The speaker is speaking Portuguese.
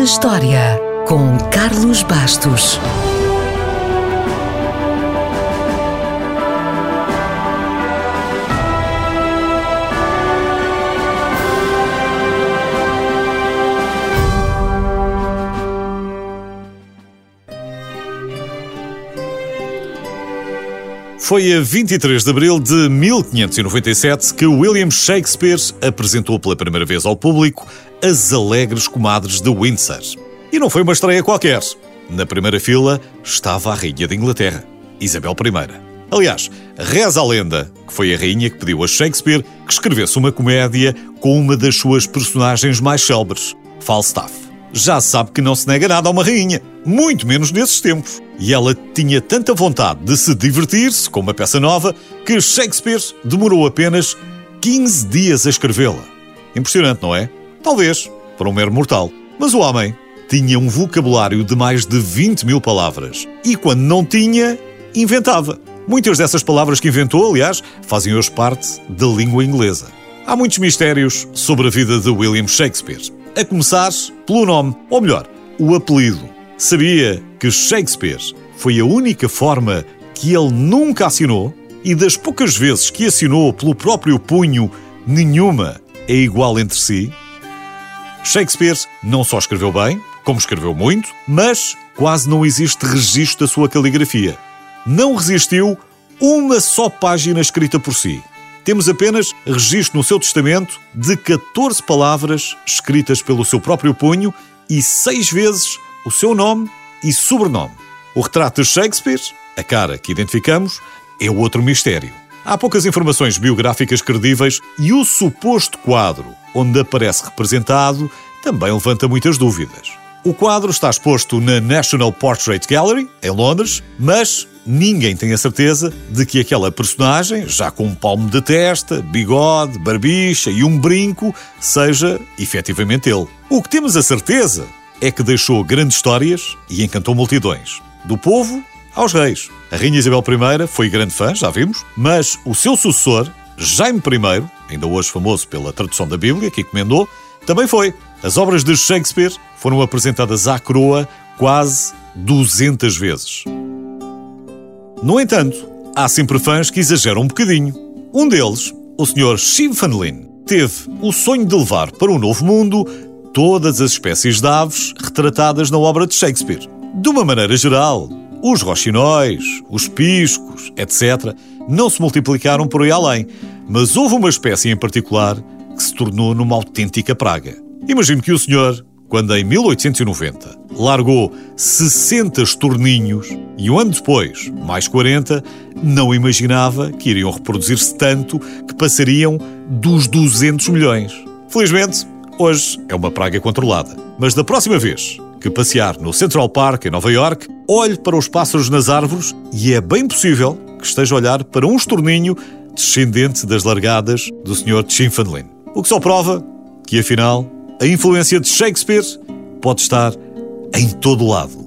na História, com Carlos Bastos. Foi a 23 de abril de 1597 que William Shakespeare apresentou pela primeira vez ao público As Alegres Comadres de Windsor. E não foi uma estreia qualquer. Na primeira fila estava a Rainha de Inglaterra, Isabel I. Aliás, reza a lenda que foi a rainha que pediu a Shakespeare que escrevesse uma comédia com uma das suas personagens mais célebres, Falstaff já sabe que não se nega nada a uma rainha, muito menos nesses tempos. E ela tinha tanta vontade de se divertir-se com uma peça nova que Shakespeare demorou apenas 15 dias a escrevê-la. Impressionante, não é? Talvez, para um mero mortal. Mas o homem tinha um vocabulário de mais de 20 mil palavras. E quando não tinha, inventava. Muitas dessas palavras que inventou, aliás, fazem hoje parte da língua inglesa. Há muitos mistérios sobre a vida de William Shakespeare. A começar pelo nome, ou melhor, o apelido. Sabia que Shakespeare foi a única forma que ele nunca assinou e das poucas vezes que assinou pelo próprio punho, nenhuma é igual entre si? Shakespeare não só escreveu bem, como escreveu muito, mas quase não existe registro da sua caligrafia. Não resistiu uma só página escrita por si. Temos apenas registro no seu testamento de 14 palavras escritas pelo seu próprio punho e seis vezes o seu nome e sobrenome. O retrato de Shakespeare, a cara que identificamos, é outro mistério. Há poucas informações biográficas credíveis e o suposto quadro onde aparece representado também levanta muitas dúvidas. O quadro está exposto na National Portrait Gallery, em Londres, mas ninguém tem a certeza de que aquela personagem, já com um palmo de testa, bigode, barbicha e um brinco, seja efetivamente ele. O que temos a certeza é que deixou grandes histórias e encantou multidões. Do povo aos reis. A Rainha Isabel I foi grande fã, já vimos, mas o seu sucessor, Jaime I, ainda hoje famoso pela tradução da Bíblia, que encomendou, também foi. As obras de Shakespeare foram apresentadas à coroa quase 200 vezes. No entanto, há sempre fãs que exageram um bocadinho. Um deles, o Sr. Schimpfanlin, teve o sonho de levar para o Novo Mundo todas as espécies de aves retratadas na obra de Shakespeare. De uma maneira geral, os roxinóis, os piscos, etc., não se multiplicaram por aí além, mas houve uma espécie em particular que se tornou numa autêntica praga. Imagino que o senhor, quando em 1890 largou 60 estorninhos e um ano depois, mais 40, não imaginava que iriam reproduzir-se tanto que passariam dos 200 milhões. Felizmente, hoje é uma praga controlada. Mas da próxima vez que passear no Central Park, em Nova York, olhe para os pássaros nas árvores e é bem possível que esteja a olhar para um estorninho descendente das largadas do Sr. Chinfanlin. O que só prova que, afinal, a influência de Shakespeare pode estar em todo lado.